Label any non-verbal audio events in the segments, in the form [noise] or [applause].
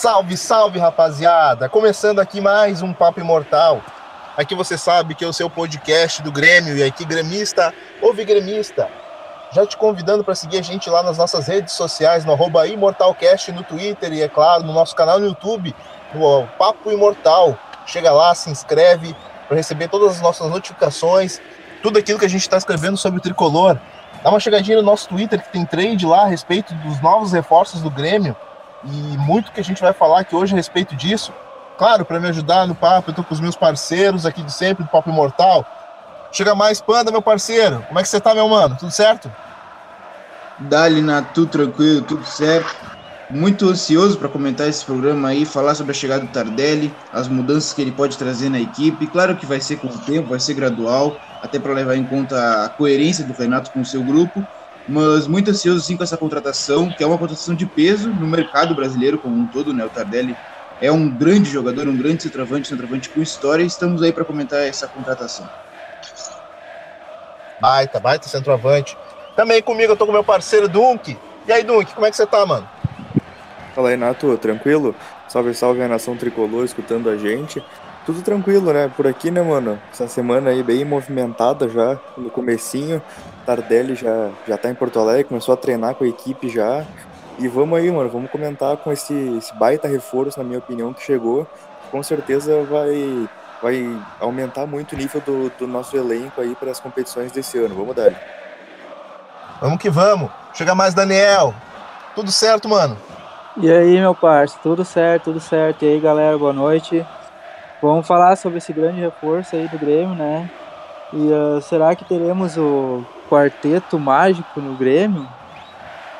Salve, salve, rapaziada! Começando aqui mais um Papo Imortal. Aqui você sabe que é o seu podcast do Grêmio e aqui gremista, ouve gremista. Já te convidando para seguir a gente lá nas nossas redes sociais, no arroba Imortalcast no Twitter e, é claro, no nosso canal no YouTube, no Papo Imortal. Chega lá, se inscreve para receber todas as nossas notificações, tudo aquilo que a gente está escrevendo sobre o tricolor. Dá uma chegadinha no nosso Twitter que tem trade lá a respeito dos novos reforços do Grêmio e muito que a gente vai falar aqui hoje a respeito disso. Claro, para me ajudar no papo, eu tô com os meus parceiros aqui de sempre, do Papo Imortal. Chega mais, Panda, meu parceiro. Como é que você tá, meu mano? Tudo certo? Dali, na tudo tranquilo, tudo certo. Muito ansioso para comentar esse programa aí, falar sobre a chegada do Tardelli, as mudanças que ele pode trazer na equipe. Claro que vai ser com o tempo, vai ser gradual, até para levar em conta a coerência do Renato com o seu grupo mas muito ansioso sim com essa contratação, que é uma contratação de peso no mercado brasileiro como um todo, né? O Tardelli é um grande jogador, um grande centroavante, centroavante com história, e estamos aí para comentar essa contratação. Baita, baita centroavante. Também comigo eu tô com meu parceiro Dunk. E aí, Dunk, como é que você tá, mano? Fala aí, Nato, tranquilo? Salve, salve a nação tricolor escutando a gente. Tudo tranquilo, né? Por aqui, né, mano? Essa semana aí bem movimentada já, no comecinho. Tardelli já, já tá em Porto Alegre, começou a treinar com a equipe já. E vamos aí, mano, vamos comentar com esse, esse baita reforço, na minha opinião, que chegou. Com certeza vai, vai aumentar muito o nível do, do nosso elenco aí para as competições desse ano. Vamos dar. Vamos que vamos. Chega mais, Daniel. Tudo certo, mano? E aí, meu parceiro? Tudo certo, tudo certo. E aí, galera, boa noite. Vamos falar sobre esse grande reforço aí do Grêmio, né? E uh, será que teremos o quarteto mágico no Grêmio?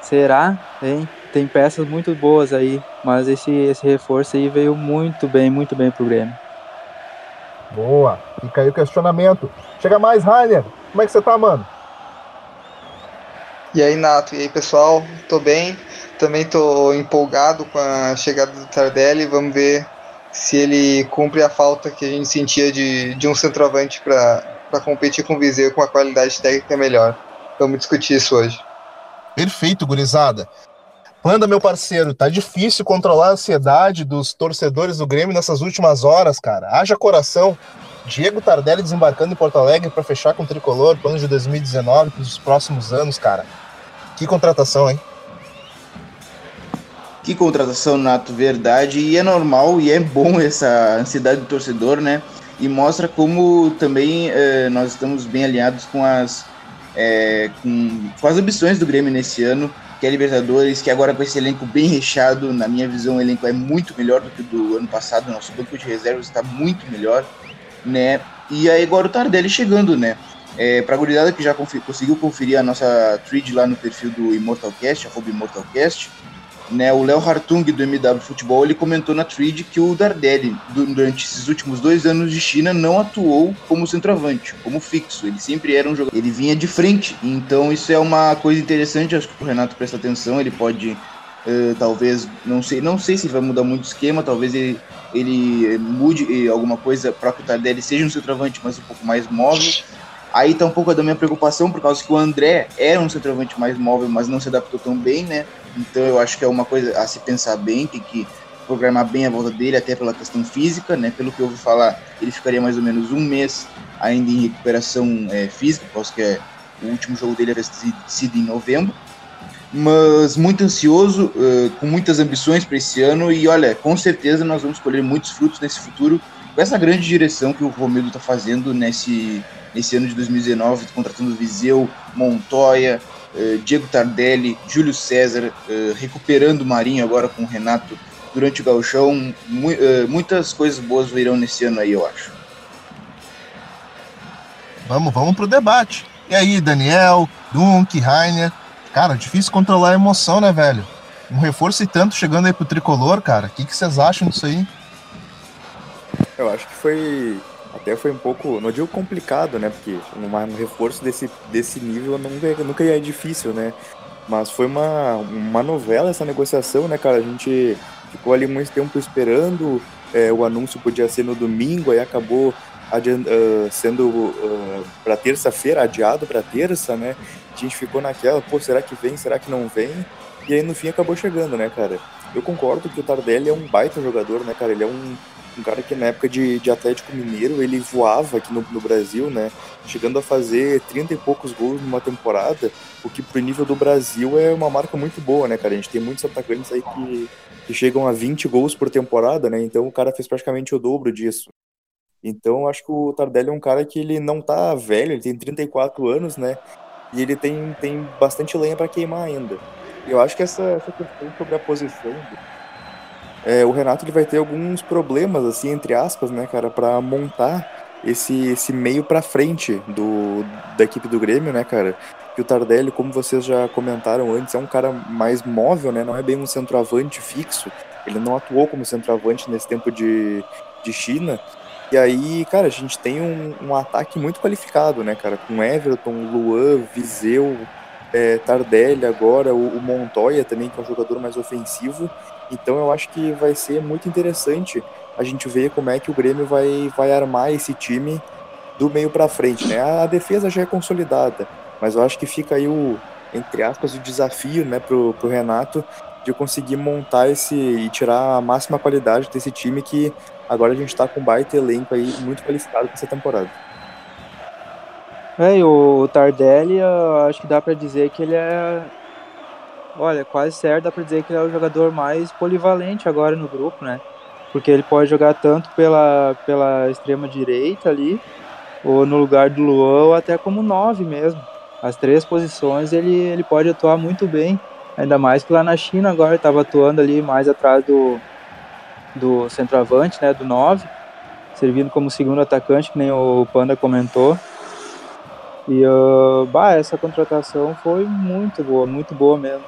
Será? Hein? Tem peças muito boas aí, mas esse, esse reforço aí veio muito bem, muito bem pro Grêmio. Boa! Fica aí o questionamento. Chega mais, Rainer. Como é que você tá, mano? E aí, Nato? E aí, pessoal? Tô bem. Também tô empolgado com a chegada do Tardelli. Vamos ver se ele cumpre a falta que a gente sentia de, de um centroavante para competir com o Viseu com uma qualidade técnica melhor. Vamos discutir isso hoje. Perfeito, gurizada. Panda, meu parceiro, tá difícil controlar a ansiedade dos torcedores do Grêmio nessas últimas horas, cara. Haja coração. Diego Tardelli desembarcando em Porto Alegre para fechar com o tricolor, plano de 2019 para os próximos anos, cara. Que contratação, hein? Que contratação, Nato, verdade. E é normal e é bom essa ansiedade do torcedor, né? E mostra como também eh, nós estamos bem alinhados com as, eh, com, com, as ambições do Grêmio nesse ano, que é Libertadores, que agora com esse elenco bem recheado, na minha visão, o elenco é muito melhor do que o do ano passado. Nosso banco de reservas está muito melhor, né? E aí agora o Tardelli chegando, né? É, para a gurizada que já conseguiu conferir a nossa thread lá no perfil do Immortalcast, arroba Immortalcast, né, o Léo Hartung do MW Futebol ele comentou na thread que o Dardelli durante esses últimos dois anos de China não atuou como centroavante, como fixo. Ele sempre era um jogador, ele vinha de frente. Então isso é uma coisa interessante. Acho que o Renato presta atenção. Ele pode uh, talvez não sei, não sei se vai mudar muito o esquema. Talvez ele, ele mude alguma coisa para que o Tardelli seja um centroavante, mas um pouco mais móvel. Aí tá um pouco da minha preocupação, por causa que o André era um centroavante mais móvel, mas não se adaptou tão bem, né? Então eu acho que é uma coisa a se pensar bem, tem que programar bem a volta dele, até pela questão física, né? Pelo que eu ouvi falar, ele ficaria mais ou menos um mês ainda em recuperação é, física, por causa que é, o último jogo dele havia sido em novembro. Mas muito ansioso, uh, com muitas ambições para esse ano, e olha, com certeza nós vamos colher muitos frutos nesse futuro, com essa grande direção que o Romildo está fazendo nesse, nesse ano de 2019, contratando Viseu, Montoya, uh, Diego Tardelli, Júlio César, uh, recuperando o Marinho agora com o Renato durante o gauchão. Mu uh, muitas coisas boas virão nesse ano aí, eu acho. Vamos, vamos pro debate. E aí, Daniel, Dunk, Rainer. Cara, difícil controlar a emoção, né, velho? Um reforço e tanto chegando aí pro tricolor, cara. O que, que vocês acham disso aí? Eu acho que foi até foi um pouco, não digo complicado, né? Porque um reforço desse, desse nível nunca, nunca é difícil, né? Mas foi uma, uma novela essa negociação, né, cara? A gente ficou ali muito tempo esperando, é, o anúncio podia ser no domingo, aí acabou adiant, uh, sendo uh, para terça-feira, adiado para terça, né? A gente ficou naquela, pô, será que vem, será que não vem? E aí no fim acabou chegando, né, cara? Eu concordo que o Tardelli é um baita jogador, né, cara? Ele é um, um cara que na época de, de Atlético Mineiro ele voava aqui no, no, Brasil, né? Chegando a fazer 30 e poucos gols numa temporada, o que pro nível do Brasil é uma marca muito boa, né, cara? A gente tem muitos atacantes aí que, que chegam a 20 gols por temporada, né? Então o cara fez praticamente o dobro disso. Então acho que o Tardelli é um cara que ele não tá velho, ele tem 34 anos, né? E ele tem, tem bastante lenha para queimar ainda. Eu acho que essa, essa questão sobre a posição é, o Renato ele vai ter alguns problemas, assim, entre aspas, né, cara, para montar esse, esse meio para frente do, da equipe do Grêmio, né, cara? Que o Tardelli, como vocês já comentaram antes, é um cara mais móvel, né? Não é bem um centroavante fixo. Ele não atuou como centroavante nesse tempo de, de China. E aí, cara, a gente tem um, um ataque muito qualificado, né, cara? Com Everton, Luan, Viseu, é, Tardelli agora, o, o Montoya também, que é um jogador mais ofensivo. Então eu acho que vai ser muito interessante a gente ver como é que o Grêmio vai, vai armar esse time do meio para frente, né? A defesa já é consolidada, mas eu acho que fica aí o, entre aspas, o desafio, né, pro, pro Renato de conseguir montar esse e tirar a máxima qualidade desse time que agora a gente tá com um baita elenco aí muito qualificado para essa temporada. É, o Tardelli, eu acho que dá para dizer que ele é Olha, quase certo, dá pra dizer que ele é o jogador mais polivalente agora no grupo, né? Porque ele pode jogar tanto pela, pela extrema direita ali, ou no lugar do Luan, ou até como nove mesmo. As três posições ele, ele pode atuar muito bem. Ainda mais que lá na China agora estava atuando ali mais atrás do, do centroavante, né? Do nove, servindo como segundo atacante, que nem o Panda comentou. E uh, bah, essa contratação foi muito boa, muito boa mesmo.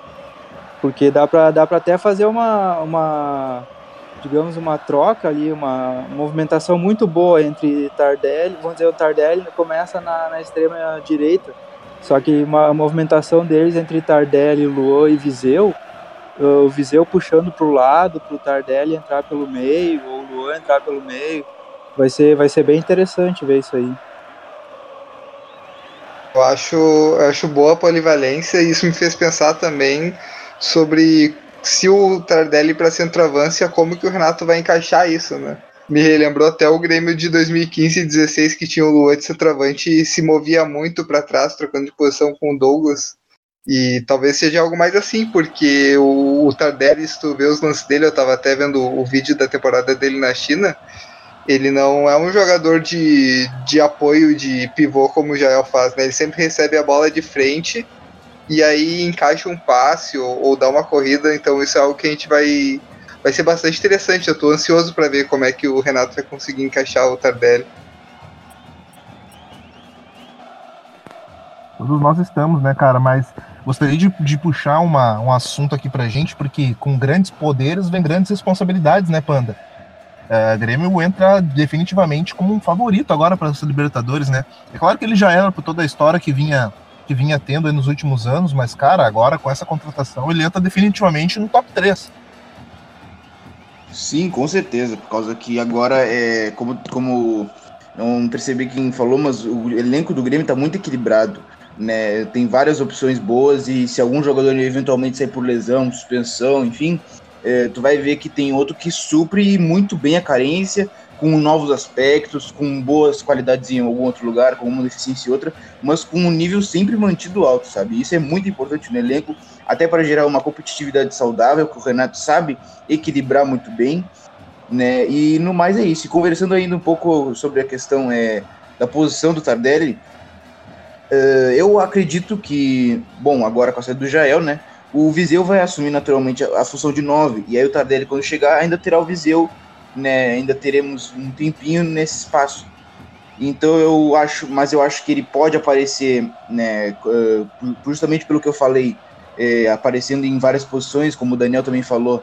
Porque dá para dá até fazer uma, uma, digamos, uma troca ali, uma movimentação muito boa entre Tardelli, vamos dizer, o Tardelli começa na, na extrema direita, só que uma movimentação deles entre Tardelli, Luan e Viseu, o Viseu puxando para o lado, para o Tardelli entrar pelo meio, ou o Luan entrar pelo meio, vai ser, vai ser bem interessante ver isso aí. Eu acho, eu acho boa a polivalência e isso me fez pensar também sobre se o Tardelli para centroavância, como que o Renato vai encaixar isso, né? Me relembrou até o Grêmio de 2015 e 16 que tinha o Luan de centroavante e se movia muito para trás, trocando de posição com o Douglas. E talvez seja algo mais assim, porque o, o Tardelli, se tu vê os lances dele, eu estava até vendo o vídeo da temporada dele na China, ele não é um jogador de, de apoio, de pivô como o Jael faz, né? Ele sempre recebe a bola de frente e aí encaixa um passe ou, ou dá uma corrida, então isso é algo que a gente vai vai ser bastante interessante. Eu estou ansioso para ver como é que o Renato vai conseguir encaixar o Tardelli. Todos nós estamos, né, cara? Mas gostaria de, de puxar uma, um assunto aqui pra gente, porque com grandes poderes vem grandes responsabilidades, né, Panda? É, Grêmio entra definitivamente como um favorito agora para essa Libertadores, né? É claro que ele já era por toda a história que vinha que vinha tendo nos últimos anos, mas, cara, agora com essa contratação ele entra definitivamente no top 3. Sim, com certeza, por causa que agora é como, como não percebi quem falou, mas o elenco do Grêmio está muito equilibrado. Né? Tem várias opções boas e se algum jogador eventualmente sair por lesão, suspensão, enfim, é, tu vai ver que tem outro que supre muito bem a carência com novos aspectos, com boas qualidades em algum outro lugar, com uma deficiência em outra, mas com um nível sempre mantido alto, sabe? Isso é muito importante no elenco, até para gerar uma competitividade saudável, que o Renato sabe equilibrar muito bem, né? E no mais é isso. E conversando ainda um pouco sobre a questão é, da posição do Tardelli, uh, eu acredito que, bom, agora com a saída do Jael, né? O Viseu vai assumir naturalmente a, função de 9, e aí o Tardelli, quando chegar, ainda terá o Viseu né, ainda teremos um tempinho nesse espaço. Então eu acho, mas eu acho que ele pode aparecer, né, justamente pelo que eu falei, é, aparecendo em várias posições, como o Daniel também falou,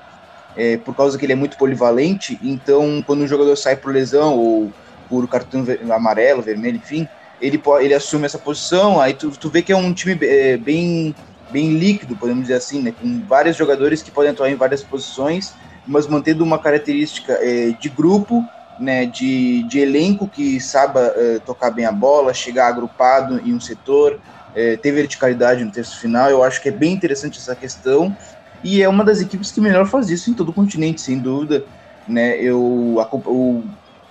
é, por causa que ele é muito polivalente. Então, quando um jogador sai por lesão ou por cartão amarelo, vermelho, enfim, ele pode, ele assume essa posição. Aí tu, tu vê que é um time é, bem bem líquido, podemos dizer assim, né, com vários jogadores que podem atuar em várias posições mas mantendo uma característica é, de grupo, né, de, de elenco que saiba é, tocar bem a bola, chegar agrupado em um setor, é, ter verticalidade no texto final. Eu acho que é bem interessante essa questão. e é uma das equipes que melhor faz isso em todo o continente, sem dúvida. Né? Eu, o,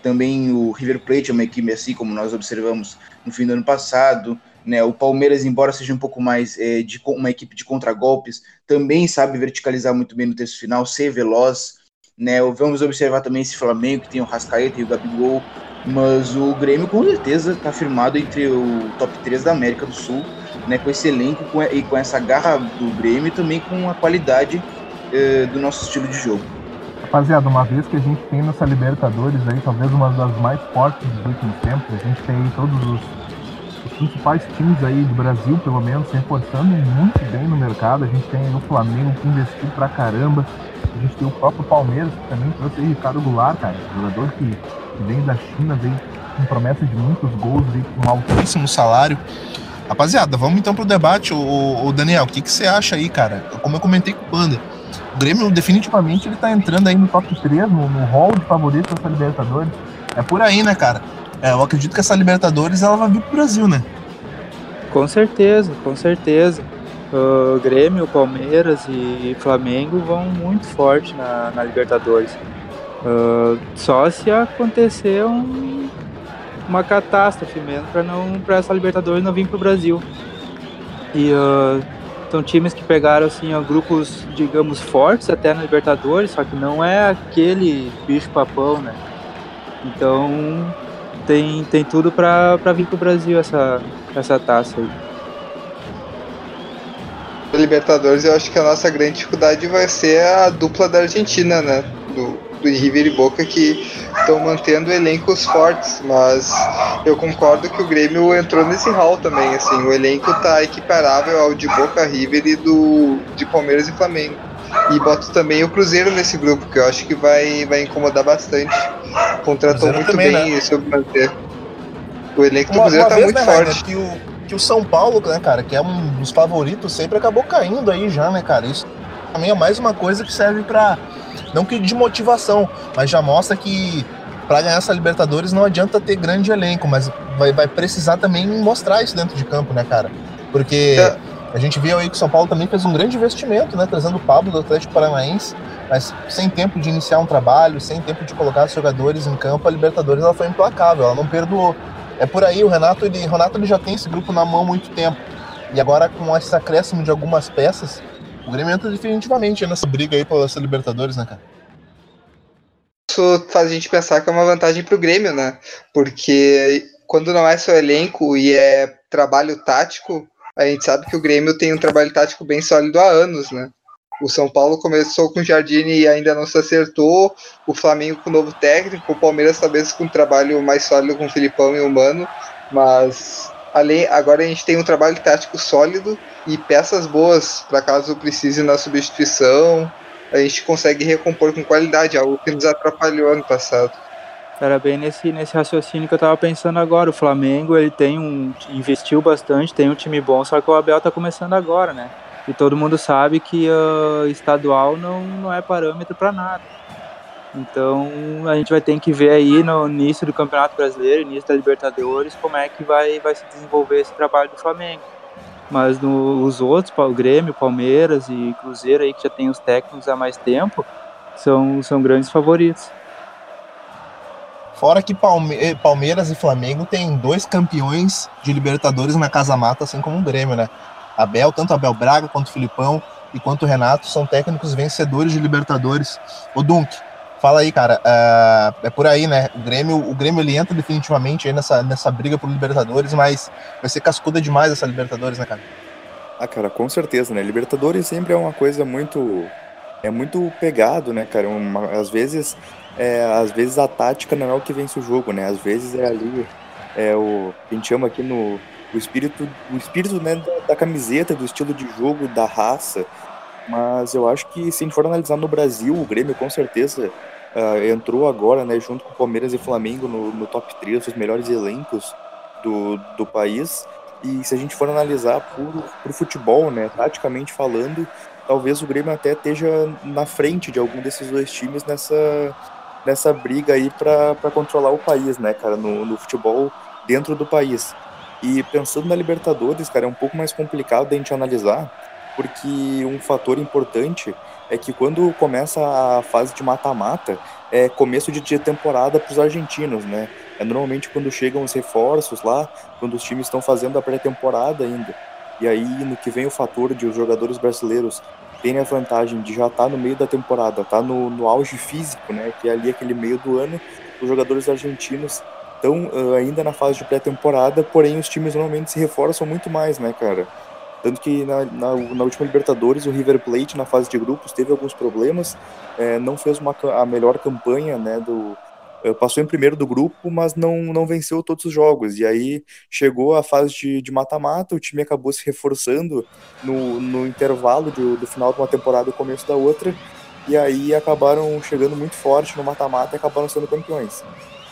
também o River Plate é uma equipe assim, como nós observamos no fim do ano passado. Né? O Palmeiras, embora seja um pouco mais é, de uma equipe de contragolpes, também sabe verticalizar muito bem no terço final, ser veloz. Né? Vamos observar também esse Flamengo, que tem o Rascaeta e o Gabigol, mas o Grêmio com certeza está firmado entre o top 3 da América do Sul, né, com esse elenco com, e com essa garra do Grêmio e também com a qualidade eh, do nosso estilo de jogo. Rapaziada, uma vez que a gente tem nessa Libertadores aí, talvez uma das mais fortes dos últimos tempos, a gente tem todos os, os principais times aí do Brasil, pelo menos, se reforçando muito bem no mercado. A gente tem o Flamengo que investiu pra caramba, a gente tem o próprio Palmeiras, que também trouxe aí Ricardo Goulart, cara, jogador que, que vem da China, vem com promessa de muitos gols, vem com um altíssimo salário. Rapaziada, vamos então pro debate. O, o Daniel, o que, que você acha aí, cara? Como eu comentei com o Panda, o Grêmio definitivamente ele tá entrando aí no top 3, no, no hall de favoritos dessa Libertadores. É por aí, né, cara? É, eu acredito que essa Libertadores ela vai vir pro Brasil, né? Com certeza, com certeza. O Grêmio, Palmeiras e Flamengo vão muito forte na, na Libertadores. Uh, só se acontecer um, uma catástrofe mesmo para não para essa Libertadores não vir para o Brasil. E uh, são times que pegaram assim grupos, digamos, fortes até na Libertadores, só que não é aquele bicho papão, né? Então tem, tem tudo para vir para o Brasil essa, essa taça aí. Libertadores, eu acho que a nossa grande dificuldade vai ser a dupla da Argentina, né? Do, do River e Boca que estão mantendo elencos fortes, mas eu concordo que o Grêmio entrou nesse hall também, assim, o elenco tá equiparável ao de Boca, River e do de Palmeiras e Flamengo. E boto também o Cruzeiro nesse grupo, que eu acho que vai, vai incomodar bastante. Contratou muito também, bem né? sobre manter. O elenco do Cruzeiro tá vez, muito né, forte. que, o, que o São Paulo, né, cara, que é um dos favoritos, sempre acabou caindo aí já, né, cara? Isso também é mais uma coisa que serve para não que de motivação, mas já mostra que para ganhar essa Libertadores não adianta ter grande elenco, mas vai, vai precisar também mostrar isso dentro de campo, né, cara? Porque é. a gente viu aí que o São Paulo também fez um grande investimento, né, trazendo o Pablo do Atlético Paranaense, mas sem tempo de iniciar um trabalho, sem tempo de colocar os jogadores em campo, a Libertadores ela foi implacável, ela não perdoou. É por aí, o Renato, ele, o Renato ele já tem esse grupo na mão há muito tempo. E agora com esse acréscimo de algumas peças, o Grêmio entra definitivamente nessa briga aí pela Libertadores, né, cara? Isso faz a gente pensar que é uma vantagem pro Grêmio, né? Porque quando não é seu elenco e é trabalho tático, a gente sabe que o Grêmio tem um trabalho tático bem sólido há anos, né? O São Paulo começou com o Jardine e ainda não se acertou. O Flamengo com o novo técnico. O Palmeiras talvez com um trabalho mais sólido com o Filipão e o Mano. Mas além, agora a gente tem um trabalho tático sólido e peças boas para caso precise na substituição. A gente consegue recompor com qualidade, algo que nos atrapalhou ano passado. Era bem nesse, nesse raciocínio que eu estava pensando agora. O Flamengo ele tem um investiu bastante, tem um time bom, só que o Abel está começando agora, né? E todo mundo sabe que uh, estadual não, não é parâmetro para nada. Então a gente vai ter que ver aí no início do Campeonato Brasileiro, início da Libertadores, como é que vai, vai se desenvolver esse trabalho do Flamengo. Mas no, os outros, o Grêmio, Palmeiras e Cruzeiro aí que já tem os técnicos há mais tempo, são, são grandes favoritos. Fora que Palme eh, Palmeiras e Flamengo têm dois campeões de Libertadores na Casa Mata, assim como o Grêmio, né? Abel, tanto Abel Braga quanto Filipão e quanto Renato são técnicos vencedores de Libertadores. O Dunk, Fala aí, cara. Uh, é por aí, né? O Grêmio, o Grêmio ele entra definitivamente nessa, nessa briga por Libertadores, mas vai ser cascuda demais essa Libertadores, né, cara? Ah, cara, com certeza, né? Libertadores sempre é uma coisa muito. É muito pegado, né, cara? Uma, às vezes. É, às vezes a tática não é o que vence o jogo, né? Às vezes é ali. É o. A gente chama aqui no. O espírito, o espírito né, da, da camiseta, do estilo de jogo, da raça. Mas eu acho que se a gente for analisar no Brasil, o Grêmio com certeza uh, entrou agora, né, junto com Palmeiras e Flamengo no, no top 3 dos melhores elencos do, do país. E se a gente for analisar por, por futebol, né, taticamente falando, talvez o Grêmio até esteja na frente de algum desses dois times nessa, nessa briga aí para controlar o país, né, cara, no, no futebol dentro do país. E pensando na Libertadores, cara, é um pouco mais complicado da gente analisar, porque um fator importante é que quando começa a fase de mata-mata, é começo de temporada para os argentinos, né? É normalmente quando chegam os reforços lá, quando os times estão fazendo a pré-temporada ainda. E aí, no que vem o fator de os jogadores brasileiros terem a vantagem de já estar tá no meio da temporada, tá no, no auge físico, né? Que é ali aquele meio do ano, os jogadores argentinos estão uh, ainda na fase de pré-temporada, porém os times normalmente se reforçam muito mais, né, cara? Tanto que na, na, na, última Libertadores, o River Plate, na fase de grupos, teve alguns problemas, é, não fez uma, a melhor campanha, né, do, é, passou em primeiro do grupo, mas não, não venceu todos os jogos. E aí chegou a fase de mata-mata, o time acabou se reforçando no, no intervalo de, do final de uma temporada e começo da outra, e aí acabaram chegando muito forte no mata-mata e acabaram sendo campeões.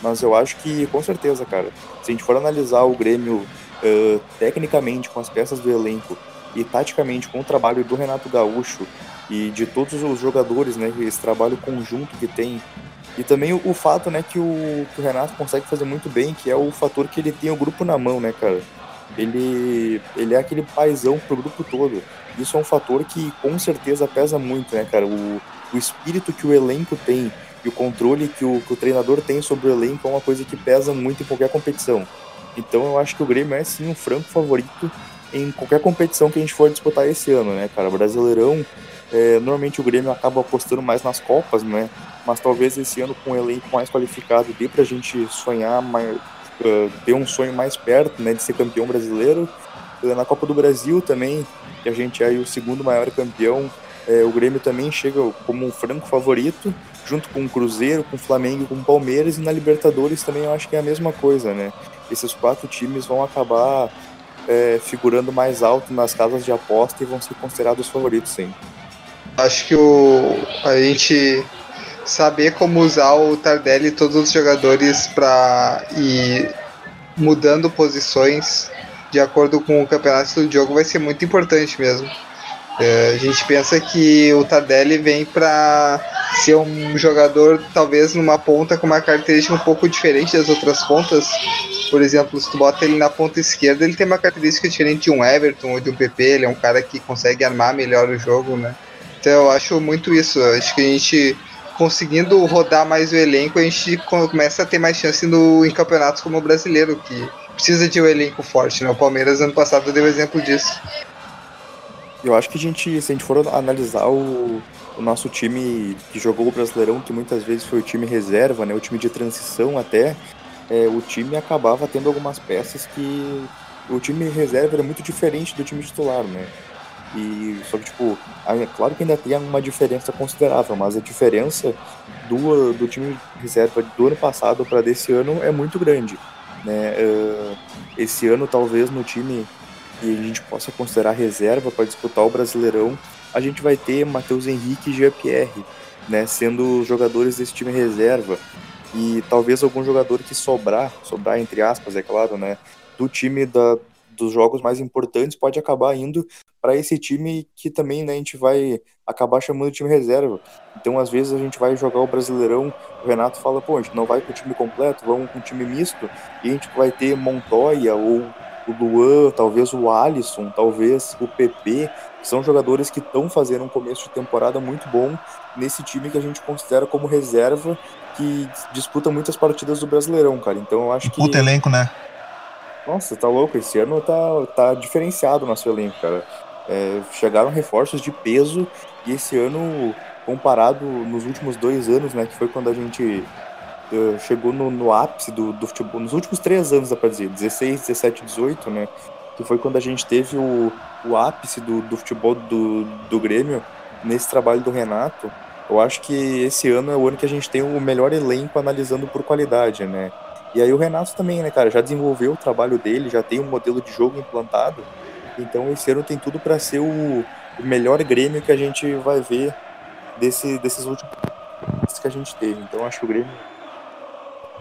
Mas eu acho que, com certeza, cara, se a gente for analisar o Grêmio uh, tecnicamente com as peças do elenco e taticamente com o trabalho do Renato Gaúcho e de todos os jogadores, né, esse trabalho conjunto que tem e também o, o fato, né, que o, que o, Renato consegue fazer muito bem, que é o fator que ele tem o grupo na mão, né, cara? Ele, ele é aquele paizão pro grupo todo. Isso é um fator que com certeza pesa muito, né, cara? O, o espírito que o elenco tem e o controle que o, que o treinador tem sobre o elenco é uma coisa que pesa muito em qualquer competição. Então eu acho que o Grêmio é sim um franco favorito em qualquer competição que a gente for disputar esse ano, né, cara? Brasileirão, é, normalmente o Grêmio acaba apostando mais nas Copas, né? Mas talvez esse ano com um elenco mais qualificado dê pra gente sonhar, mais, uh, ter um sonho mais perto, né, de ser campeão brasileiro. Uh, na Copa do Brasil também, que a gente é o segundo maior campeão, é, o Grêmio também chega como um franco favorito, junto com o Cruzeiro, com o Flamengo com o Palmeiras, e na Libertadores também eu acho que é a mesma coisa, né? Esses quatro times vão acabar é, figurando mais alto nas casas de aposta e vão ser considerados favoritos, sim. Acho que o, a gente saber como usar o Tardelli e todos os jogadores para ir mudando posições de acordo com o campeonato do jogo vai ser muito importante mesmo. É, a gente pensa que o Tardelli vem para ser um jogador talvez numa ponta com uma característica um pouco diferente das outras pontas. Por exemplo, se tu bota ele na ponta esquerda, ele tem uma característica diferente de um Everton ou de um PP, ele é um cara que consegue armar melhor o jogo, né? Então eu acho muito isso. Acho que a gente conseguindo rodar mais o elenco, a gente começa a ter mais chance no, em campeonatos como o brasileiro, que precisa de um elenco forte. Né? O Palmeiras ano passado deu exemplo disso. Eu acho que a gente, se a gente for analisar o, o nosso time que jogou o Brasileirão, que muitas vezes foi o time reserva, né, o time de transição até, é, o time acabava tendo algumas peças que o time reserva era muito diferente do time titular, né? E só que, tipo, é claro que ainda tem uma diferença considerável, mas a diferença do, do time reserva do ano passado para desse ano é muito grande. Né? Esse ano, talvez, no time que a gente possa considerar reserva para disputar o Brasileirão, a gente vai ter Matheus Henrique e Jean-Pierre, né, sendo jogadores desse time reserva. E talvez algum jogador que sobrar, sobrar entre aspas, é claro, né, do time da, dos jogos mais importantes pode acabar indo para esse time que também né, a gente vai acabar chamando de time reserva. Então, às vezes, a gente vai jogar o Brasileirão, o Renato fala, pô, a gente não vai com o time completo, vamos com o time misto, e a gente vai ter Montoya ou o Luan, talvez o Alisson, talvez o PP, são jogadores que estão fazendo um começo de temporada muito bom nesse time que a gente considera como reserva, que disputa muitas partidas do Brasileirão, cara. Então eu acho que. Puta elenco, né? Nossa, tá louco. Esse ano tá, tá diferenciado o nosso elenco, cara. É, chegaram reforços de peso e esse ano, comparado nos últimos dois anos, né, que foi quando a gente uh, chegou no, no, ápice do, do futebol, nos últimos três anos, dá pra dizer, 16, 17, 18, né, que foi quando a gente teve o, o ápice do, do futebol do, do Grêmio, nesse trabalho do Renato, eu acho que esse ano é o ano que a gente tem o melhor elenco analisando por qualidade, né? E aí o Renato também, né, cara, já desenvolveu o trabalho dele, já tem um modelo de jogo implantado. Então esse ano tem tudo para ser o, o, melhor Grêmio que a gente vai ver desse, desses últimos que a gente teve. Então acho que o Grêmio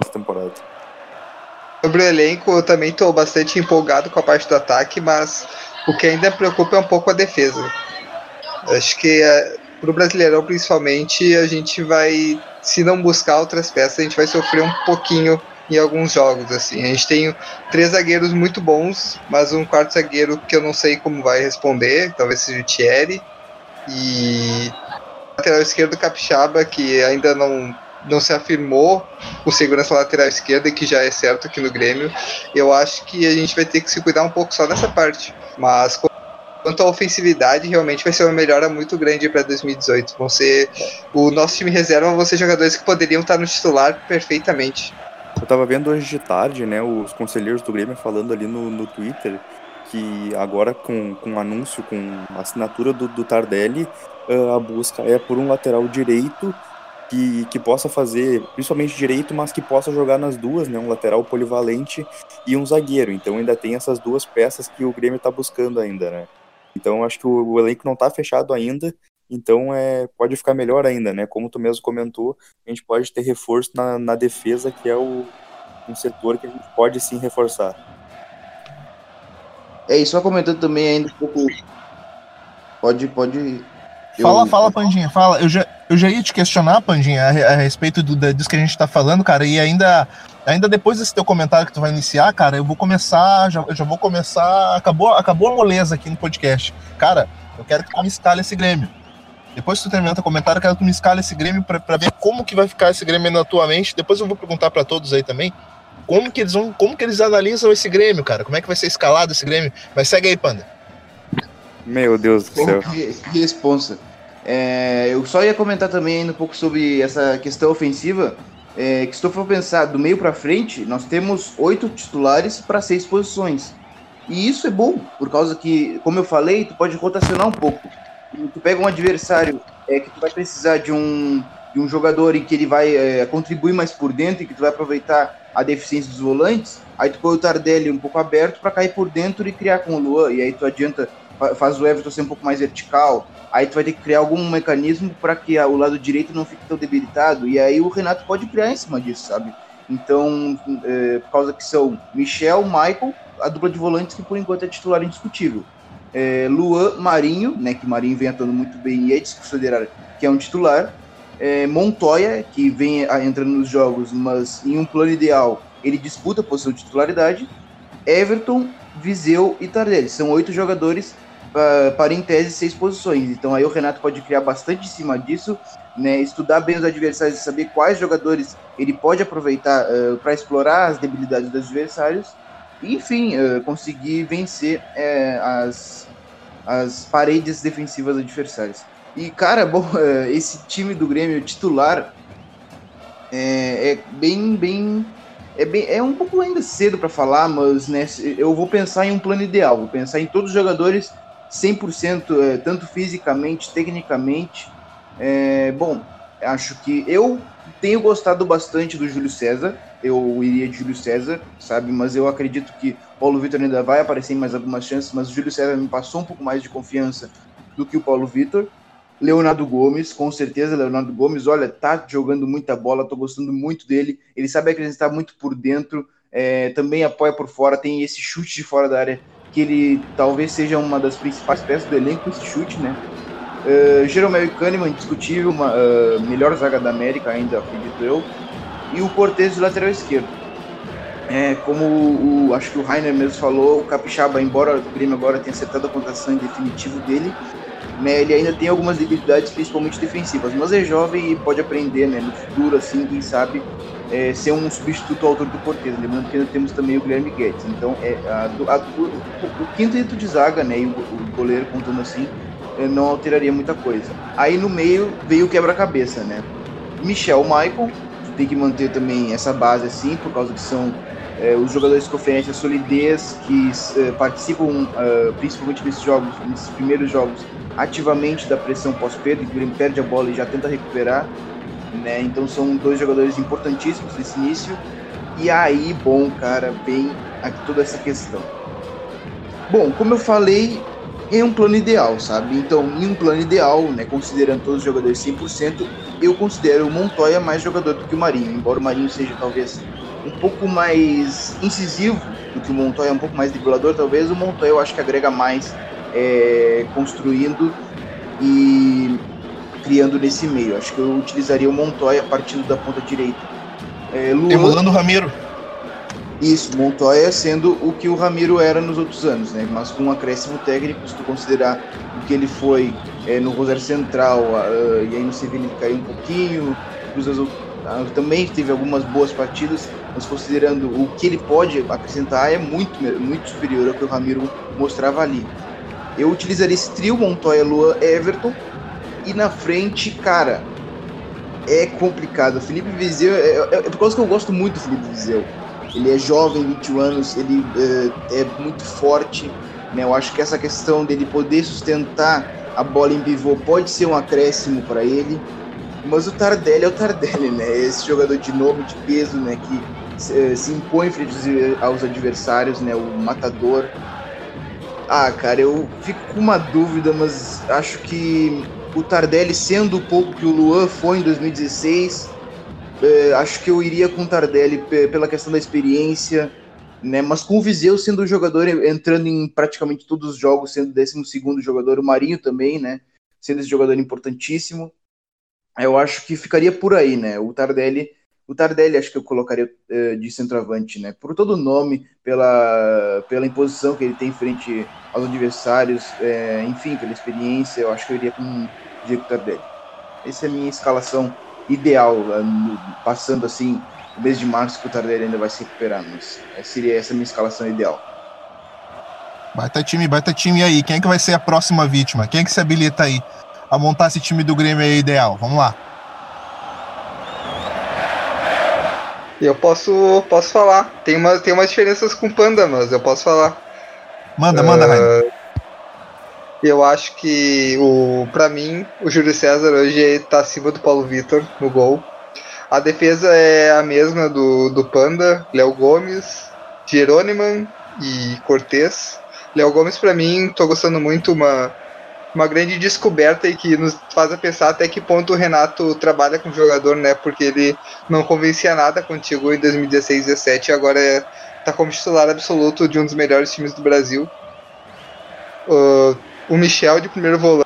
essa temporada. Sobre o elenco, eu também estou bastante empolgado com a parte do ataque, mas o que ainda preocupa é um pouco a defesa. Acho que é, para o Brasileirão, principalmente, a gente vai, se não buscar outras peças, a gente vai sofrer um pouquinho em alguns jogos. assim. A gente tem três zagueiros muito bons, mas um quarto zagueiro que eu não sei como vai responder, talvez seja o Thierry. E lateral esquerdo Capixaba, que ainda não, não se afirmou o segurança lateral esquerda, que já é certo aqui no Grêmio. Eu acho que a gente vai ter que se cuidar um pouco só nessa parte. Mas quanto à ofensividade, realmente vai ser uma melhora muito grande para 2018. Vão ser o nosso time reserva vão ser jogadores que poderiam estar no titular perfeitamente. Eu tava vendo hoje de tarde, né, os conselheiros do Grêmio falando ali no, no Twitter que agora com, com anúncio, com a assinatura do, do Tardelli, uh, a busca é por um lateral direito que, que possa fazer, principalmente direito, mas que possa jogar nas duas, né, um lateral polivalente e um zagueiro. Então ainda tem essas duas peças que o Grêmio está buscando ainda, né. Então acho que o, o elenco não está fechado ainda, então é, pode ficar melhor ainda, né? Como tu mesmo comentou, a gente pode ter reforço na, na defesa, que é o, um setor que a gente pode sim reforçar. É, e só comentando também ainda um pouco. Pode, pode. Fala, eu... fala, Pandinha, fala. Eu já, eu já ia te questionar, Pandinha, a, a respeito do, disso que a gente tá falando, cara, e ainda, ainda depois desse teu comentário que tu vai iniciar, cara, eu vou começar, já, eu já vou começar. Acabou, acabou a moleza aqui no podcast. Cara, eu quero que tu me escale esse Grêmio. Depois que tu terminar teu comentário, eu quero que tu me escale esse Grêmio pra, pra ver como que vai ficar esse Grêmio na tua mente. Depois eu vou perguntar para todos aí também como que eles vão, como que eles analisam esse Grêmio, cara? Como é que vai ser escalado esse Grêmio? Mas segue aí, Panda. Meu Deus do céu. Que, que responsa. É, eu só ia comentar também um pouco sobre essa questão ofensiva. É, que se tu for pensar do meio para frente, nós temos oito titulares para seis posições. E isso é bom, por causa que, como eu falei, tu pode rotacionar um pouco. Tu pega um adversário é, que tu vai precisar de um, de um jogador em que ele vai é, contribuir mais por dentro e que tu vai aproveitar a deficiência dos volantes, aí tu põe o Tardelli um pouco aberto para cair por dentro e criar com o Luan, e aí tu adianta, faz o Everton ser um pouco mais vertical, aí tu vai ter que criar algum mecanismo para que o lado direito não fique tão debilitado, e aí o Renato pode criar em cima disso, sabe? Então, é, por causa que são Michel, Michael, a dupla de volantes que por enquanto é titular indiscutível. É, Luan, Marinho, né, que Marinho vem atuando muito bem e é de que é um titular, é, Montoya, que vem entrando nos jogos, mas em um plano ideal ele disputa a posição de titularidade. Everton, Viseu e Tardelli. São oito jogadores para, em seis posições. Então aí o Renato pode criar bastante em cima disso, né, estudar bem os adversários e saber quais jogadores ele pode aproveitar uh, para explorar as debilidades dos adversários. E, enfim, uh, conseguir vencer as, as paredes defensivas adversárias. E, cara, [laughs] bom, esse time do Grêmio titular é, é bem, bem é, bem, é um pouco ainda cedo para falar, mas né, eu vou pensar em um plano ideal, vou pensar em todos os jogadores 100%, é, tanto fisicamente, tecnicamente. É, bom, acho que eu tenho gostado bastante do Júlio César, eu iria de Júlio César, sabe, mas eu acredito que Paulo Vitor ainda vai aparecer em mais algumas chances, mas o Júlio César me passou um pouco mais de confiança do que o Paulo Vitor. Leonardo Gomes, com certeza, Leonardo Gomes, olha, tá jogando muita bola, tô gostando muito dele. Ele sabe acreditar muito por dentro, é, também apoia por fora, tem esse chute de fora da área, que ele talvez seja uma das principais peças do elenco, esse chute, né? Uh, Jeromel Kahneman, indiscutível, uma, uh, melhor zaga da América ainda, acredito eu. E o Cortez do lateral esquerdo. É, como o, acho que o Rainer mesmo falou, o Capixaba, embora o Grêmio agora tenha acertado a contratação definitivo dele, né, ele ainda tem algumas debilidades, principalmente defensivas, mas é jovem e pode aprender, né, no futuro, assim, quem sabe, é, ser um substituto ao autor do Cortez. Lembrando que ainda temos também o Guilherme Guedes. Então, é, a, a, o, o, quinteto de zaga, né, e o, o goleiro contando assim, é, não alteraria muita coisa. Aí no meio veio o quebra-cabeça, né? Michel Michael, tem que manter também essa base assim, por causa que são é, os jogadores que oferecem a solidez, que é, participam é, principalmente nesses jogos, nesses primeiros jogos, ativamente da pressão pós-perda, que o Grêmio perde a bola e já tenta recuperar. Né? Então são dois jogadores importantíssimos nesse início. E aí, bom, cara, vem aqui toda essa questão. Bom, como eu falei, é um plano ideal, sabe? Então, em um plano ideal, né, considerando todos os jogadores 100%, eu considero o Montoya mais jogador do que o Marinho, embora o Marinho seja talvez um pouco mais incisivo do que o Montoya, um pouco mais driblador, talvez o Montoya eu acho que agrega mais é, construindo e criando nesse meio. Acho que eu utilizaria o Montoya partindo da ponta direita. É, Luan... Emulando o Ramiro. Isso, Montoya sendo o que o Ramiro era nos outros anos, né? Mas com um acréscimo técnico, se tu considerar o que ele foi é, no Rosário Central, uh, e aí no Sevilha ele caiu um pouquinho, Cruz uh, também teve algumas boas partidas, mas considerando o que ele pode acrescentar, é muito, muito superior ao que o Ramiro mostrava ali. Eu utilizaria esse trio, Montoya, Luan, Everton, e na frente, cara, é complicado. Felipe Vizeu, é, é, é, por causa que eu gosto muito do Felipe Vizeu. Ele é jovem, 21 anos, ele é, é muito forte. Né? Eu acho que essa questão dele poder sustentar a bola em pivô pode ser um acréscimo para ele. Mas o Tardelli é o Tardelli, né? Esse jogador de nome, de peso, né? Que se, se impõe frente aos adversários, né? O matador. Ah, cara, eu fico com uma dúvida, mas acho que o Tardelli sendo o pouco que o Luan foi em 2016, é, acho que eu iria com o Tardelli pela questão da experiência, né? Mas com o Viseu sendo o jogador entrando em praticamente todos os jogos, sendo o 12 segundo jogador, o Marinho também, né? Sendo esse jogador importantíssimo. Eu acho que ficaria por aí, né? O Tardelli, o Tardelli acho que eu colocaria uh, de centroavante, né? Por todo o nome, pela, pela imposição que ele tem frente aos adversários, é, enfim, pela experiência, eu acho que eu iria com Diego Tardelli. Essa é a minha escalação ideal, passando assim o mês de março que o Tardelli ainda vai se recuperar, mas seria essa a minha escalação ideal. Baita time, baita time aí. Quem é que vai ser a próxima vítima? Quem é que se habilita aí a montar esse time do Grêmio aí ideal? Vamos lá. Eu posso, posso falar. Tem, uma, tem umas diferenças com o Panda, mas eu posso falar. Manda, manda, uh, eu acho que o para mim o Júlio César hoje está acima do Paulo Vitor no gol. A defesa é a mesma do, do Panda, Léo Gomes, Jerônimo e Cortez. Léo Gomes para mim tô gostando muito uma uma grande descoberta e que nos faz a pensar até que ponto o Renato trabalha com o jogador, né? Porque ele não convencia nada quando chegou em 2016, 17 e agora é, tá como titular absoluto de um dos melhores times do Brasil. Uh, o Michel de primeiro volante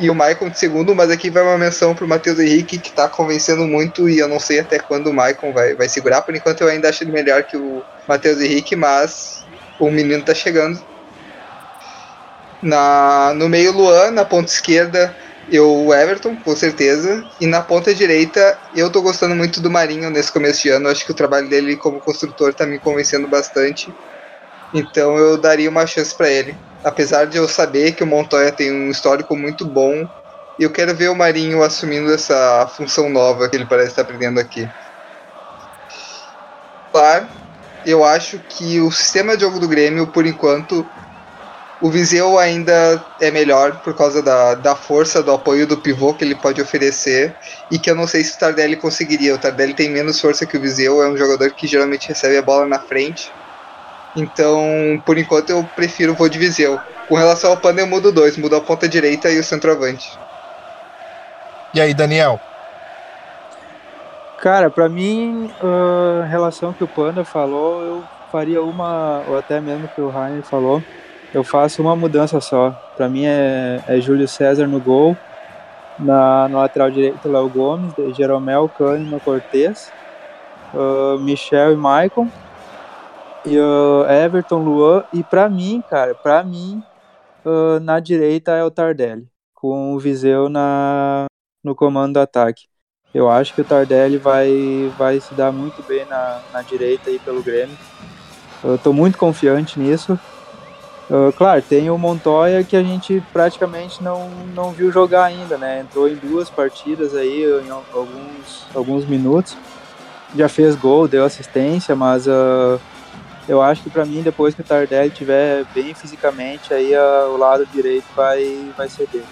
e o Maicon de segundo, mas aqui vai uma menção pro Matheus Henrique, que tá convencendo muito e eu não sei até quando o Maicon vai, vai segurar. Por enquanto eu ainda acho ele melhor que o Matheus Henrique, mas o menino tá chegando. Na, no meio, Luan, na ponta esquerda, eu o Everton, com certeza. E na ponta direita, eu tô gostando muito do Marinho nesse começo de ano. Acho que o trabalho dele como construtor tá me convencendo bastante. Então eu daria uma chance para ele apesar de eu saber que o Montoya tem um histórico muito bom, eu quero ver o Marinho assumindo essa função nova que ele parece estar aprendendo aqui. Claro, eu acho que o sistema de jogo do Grêmio, por enquanto, o Viseu ainda é melhor por causa da, da força, do apoio do pivô que ele pode oferecer e que eu não sei se o Tardelli conseguiria. O Tardelli tem menos força que o Viseu, é um jogador que geralmente recebe a bola na frente então, por enquanto, eu prefiro o voo de Viseu. Com relação ao Panda, eu mudo dois: mudo a ponta direita e o centroavante. E aí, Daniel? Cara, para mim, a relação que o Panda falou, eu faria uma, ou até mesmo que o Rainer falou, eu faço uma mudança só. Para mim é, é Júlio César no gol, na, no lateral direito Léo Gomes, Jeromel, Cânima, Cortez, uh, Michel e Maicon e uh, Everton, Luan, e para mim, cara, para mim, uh, na direita é o Tardelli, com o Viseu na, no comando do ataque. Eu acho que o Tardelli vai, vai se dar muito bem na, na direita aí pelo Grêmio. Eu tô muito confiante nisso. Uh, claro, tem o Montoya que a gente praticamente não, não viu jogar ainda, né? Entrou em duas partidas aí, em alguns, alguns minutos. Já fez gol, deu assistência, mas uh, eu acho que para mim, depois que o Tardelli estiver bem fisicamente, aí a, o lado direito vai, vai ceder.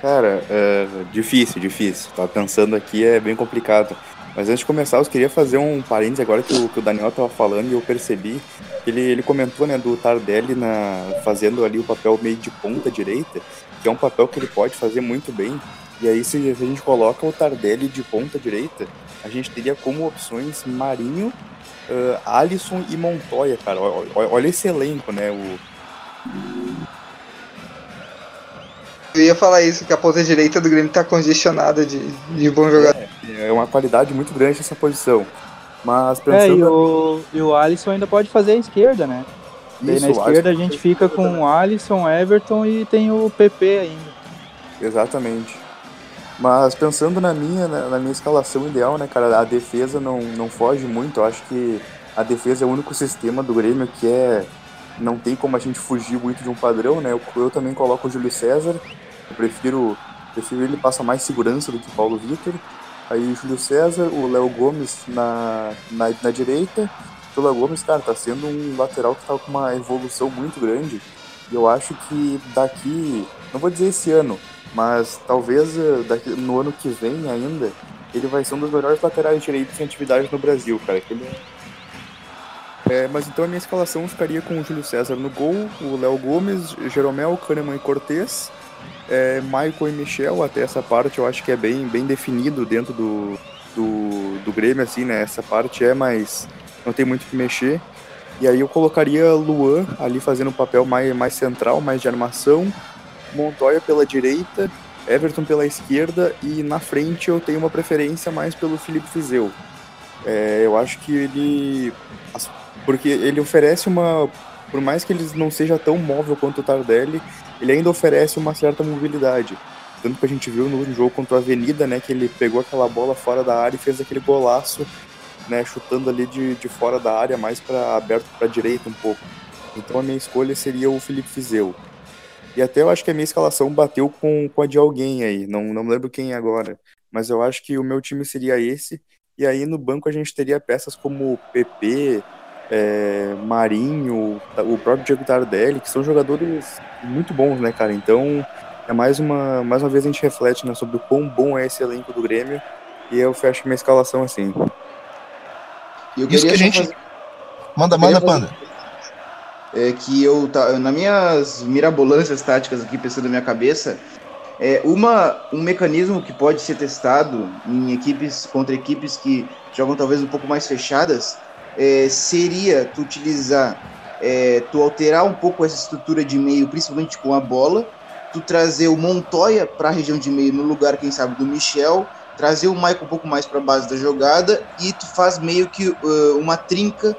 Cara, é difícil, difícil. Tava pensando aqui, é bem complicado. Mas antes de começar, eu queria fazer um parênteses agora que o, que o Daniel tava falando e eu percebi. Ele, ele comentou né, do Tardelli na, fazendo ali o papel meio de ponta direita, que é um papel que ele pode fazer muito bem. E aí, se a gente coloca o Tardelli de ponta direita, a gente teria como opções Marinho uh, Alisson e Montoya, cara. Olha, olha esse elenco, né? O... Eu ia falar isso, que a ponta direita do Grêmio tá congestionada de, de bom jogador. É, é uma qualidade muito grande essa posição. Mas É, pensando. e o, e o Alisson ainda pode fazer a esquerda, né? Daí na esquerda a gente fica com o Alisson, Everton e tem o PP ainda. Exatamente. Mas pensando na minha, na, minha escalação ideal, né, cara, a defesa não, não foge muito. Eu acho que a defesa é o único sistema do Grêmio que é. Não tem como a gente fugir muito de um padrão, né? Eu, eu também coloco o Júlio César. Eu prefiro, prefiro ele passa mais segurança do que Paulo Vitor. Aí o Júlio César, o Léo Gomes na, na, na direita. O Léo Gomes, cara, tá sendo um lateral que tá com uma evolução muito grande. E eu acho que daqui, não vou dizer esse ano, mas talvez eh, daqui, no ano que vem ainda, ele vai ser um dos melhores laterais direitos em atividade no Brasil, cara. que ele é, mas então a minha escalação ficaria com o Júlio César no gol, o Léo Gomes, Jeromel, Kahneman e Cortez, é, Michael e Michel, até essa parte eu acho que é bem, bem definido dentro do, do, do Grêmio, assim, né? Essa parte é mais. não tem muito o que mexer. E aí eu colocaria Luan ali fazendo um papel mais, mais central, mais de armação, Montoya pela direita, Everton pela esquerda e na frente eu tenho uma preferência mais pelo Felipe Fizeu. É, eu acho que ele. Porque ele oferece uma. Por mais que ele não seja tão móvel quanto o Tardelli, ele ainda oferece uma certa mobilidade. Tanto que a gente viu no jogo contra o Avenida, né, que ele pegou aquela bola fora da área e fez aquele golaço, né, chutando ali de, de fora da área, mais para aberto para direita um pouco. Então a minha escolha seria o Felipe Fizeu. E até eu acho que a minha escalação bateu com, com a de alguém aí, não, não me lembro quem é agora. Mas eu acho que o meu time seria esse. E aí no banco a gente teria peças como PP, é, Marinho, o próprio Diego Tardelli, que são jogadores muito bons, né, cara? Então é mais uma, mais uma vez a gente reflete né, sobre o quão bom é esse elenco do Grêmio. E eu fecho minha escalação assim. E eu Isso que a gente. fazer- Manda, manda, queria fazer- Panda. É que eu nas minhas mirabolâncias táticas aqui pensando na minha cabeça é uma um mecanismo que pode ser testado em equipes contra equipes que jogam talvez um pouco mais fechadas é, seria tu utilizar é, tu alterar um pouco essa estrutura de meio principalmente com a bola tu trazer o Montoya para a região de meio no lugar quem sabe do Michel trazer o Michael um pouco mais para a base da jogada e tu faz meio que uh, uma trinca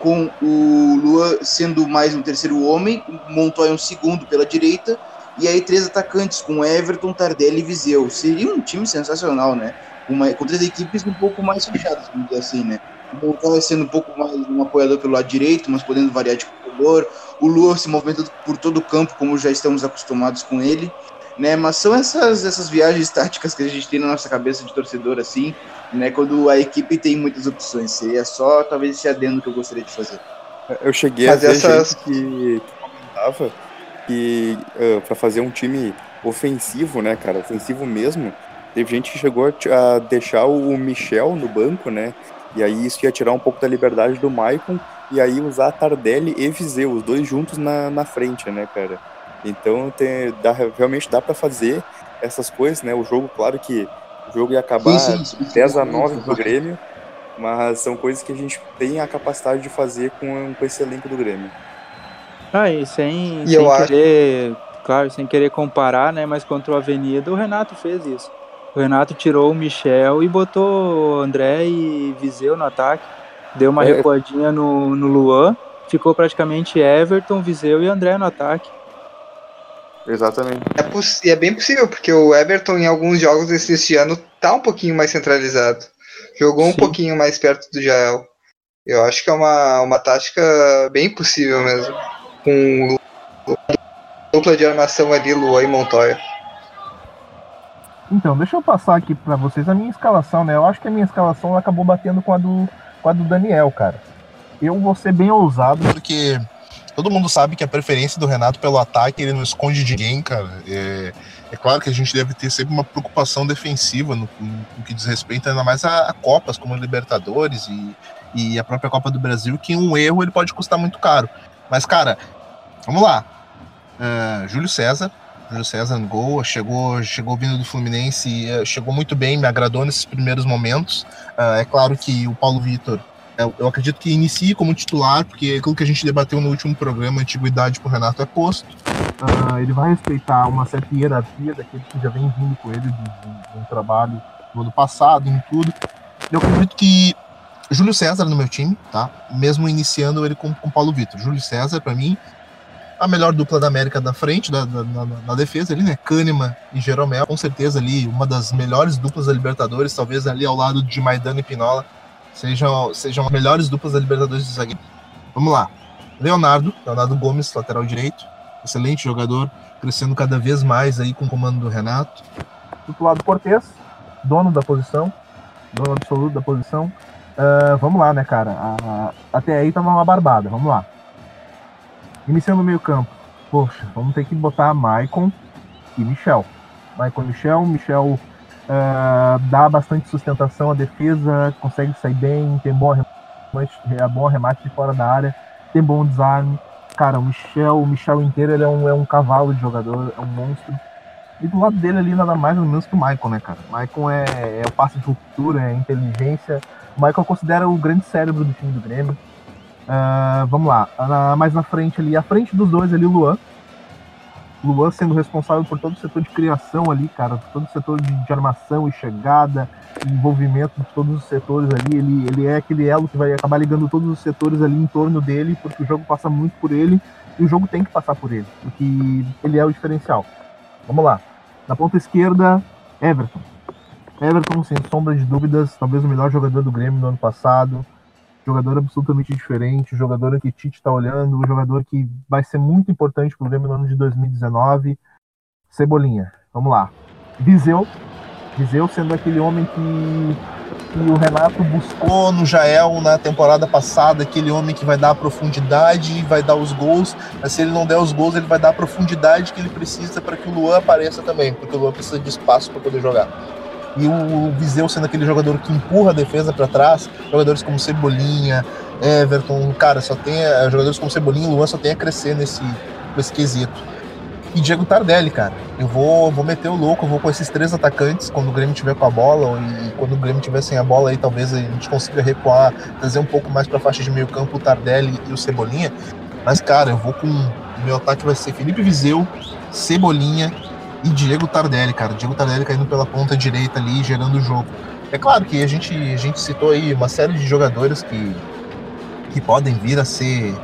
com o Luan sendo mais um terceiro homem, Montoya um segundo pela direita, e aí três atacantes com Everton, Tardelli e Viseu. Seria um time sensacional, né? Uma, com três equipes um pouco mais fechadas, vamos dizer assim, né? O Montoya sendo um pouco mais um apoiador pelo lado direito, mas podendo variar de corredor. O Luan se movimentando por todo o campo, como já estamos acostumados com ele. Né, mas são essas, essas viagens táticas que a gente tem na nossa cabeça de torcedor, assim, né, quando a equipe tem muitas opções. Seria só talvez esse adendo que eu gostaria de fazer. Eu cheguei a ver essas- que, comentava que uh, para fazer um time ofensivo, né, cara, ofensivo mesmo, teve gente que chegou a deixar o Michel no banco, né, e aí isso ia tirar um pouco da liberdade do Maicon, e aí usar Tardelli e Viseu, os dois juntos na, na frente, né, cara. Então tem, dá, realmente dá para fazer essas coisas, né, o jogo, claro que o jogo ia acabar Sim, sim, sim. 10 a 9 pro Grêmio, mas são coisas que a gente tem a capacidade de fazer com, com esse elenco do Grêmio. Ah, e sem, E sem eu acho- querer, claro, sem querer comparar, né? Mas contra o Avenida, o Renato fez isso. O Renato tirou o Michel e botou André e Viseu no ataque. Deu uma É. recuadinha no, no Luan. Ficou praticamente Everton, Viseu e André no ataque. Exatamente. É, é bem possível, porque o Everton em alguns jogos desse ano tá um pouquinho mais centralizado. Jogou um Sim. pouquinho mais perto do Jael. Eu acho que é uma, uma tática bem possível mesmo. Com o- dupla de armação ali, Luan e Montoya. Então, deixa eu passar aqui pra vocês a minha escalação, né? Eu acho que a minha escalação acabou batendo com a do, com a do Daniel, cara. Eu vou ser bem ousado. porque todo mundo sabe que a preferência do Renato pelo ataque ele não esconde de ninguém, cara. É, é claro que a gente deve ter sempre uma preocupação defensiva no, no- no que diz respeito ainda mais a, a Copas, como a Libertadores e, e a própria Copa do Brasil, que um erro ele pode custar muito caro. Mas, cara, vamos lá. Ah, Júlio César. Júlio César no gol, chegou, chegou vindo do Fluminense, eh, chegou muito bem, me agradou nesses primeiros momentos. Ah, é claro que o Paulo Vitor eu, eu acredito que inicie como titular, porque aquilo que a gente debateu no último programa, antiguidade pro Renato é posto. Ah, ele vai respeitar uma certa hierarquia daquele que já vem vindo com ele de, de- de um trabalho no ano passado, em tudo. Eu acredito que Júlio César no meu time, tá? Mesmo iniciando ele com o Paulo Vitor. Júlio César, para mim, a melhor dupla da América da frente, da, da, na, defesa ali, né? Kahneman e Jeromel, com certeza ali, uma das melhores duplas da Libertadores, talvez ali ao lado de Maidana e Pinola, sejam, sejam as melhores duplas da Libertadores de zagueiro. Vamos lá. Leonardo, Leonardo Gomes, lateral direito, excelente jogador, crescendo cada vez mais aí com o comando do Renato. Do lado Cortez, dono da posição, dono absoluto da posição. Uh, vamos lá, né, cara? Uh, até aí tava uma barbada, vamos lá. Iniciando o meio campo. Poxa, vamos ter que botar Maicon e Michel. Maicon Michel. Michel uh, dá bastante sustentação à defesa, consegue sair bem, tem bom arremate, é bom arremate de fora da área, tem bom desarme. Cara, o Michel, o Michel inteiro ele é um, é um cavalo de jogador, é um monstro. E do lado dele ali nada mais ou menos que o Maicon, né, cara? O Maicon é, é o passe de ruptura, é inteligência. O Maicon considera o grande cérebro do time do Grêmio. Uh, vamos lá, uh, mais na frente ali, à frente dos dois ali, o Luan. Luan sendo responsável por todo o setor de criação ali, cara, todo o setor de, de armação e chegada, envolvimento de todos os setores ali. Ele, ele é aquele elo que vai acabar ligando todos os setores ali em torno dele, porque o jogo passa muito por ele e o jogo tem que passar por ele, porque ele é o diferencial. Vamos lá. Na ponta esquerda, Everton. Everton, sem sombra de dúvidas, talvez o melhor jogador do Grêmio no ano passado jogador absolutamente diferente, jogador que Tite está olhando, o jogador que vai ser muito importante para o Grêmio no ano de 2019. Cebolinha, vamos lá. Viseu, Viseu sendo aquele homem que, que o Renato buscou no Jael na temporada passada, aquele homem que vai dar a profundidade, vai dar os gols, mas se ele não der os gols, ele vai dar a profundidade que ele precisa para que o Luan apareça também, porque o Luan precisa de espaço para poder jogar e o Viseu sendo aquele jogador que empurra a defesa para trás, jogadores como Cebolinha, Everton, cara, só tem eh, jogadores como Cebolinha e Luan só tem a crescer nesse, nesse quesito. E Diego Tardelli, cara, eu vou, vou meter o louco, vou com esses três atacantes quando o Grêmio tiver com a bola e quando o Grêmio tiver sem a bola aí talvez a gente consiga recuar, trazer um pouco mais para a faixa de meio campo o Tardelli e o Cebolinha. Mas cara, eu vou com o meu ataque vai ser Felipe Viseu, Cebolinha e Diego Tardelli, cara. Diego Tardelli caindo pela ponta direita ali, gerando o jogo. É claro que a gente, a gente citou aí uma série de jogadores que, que podem vir a ser.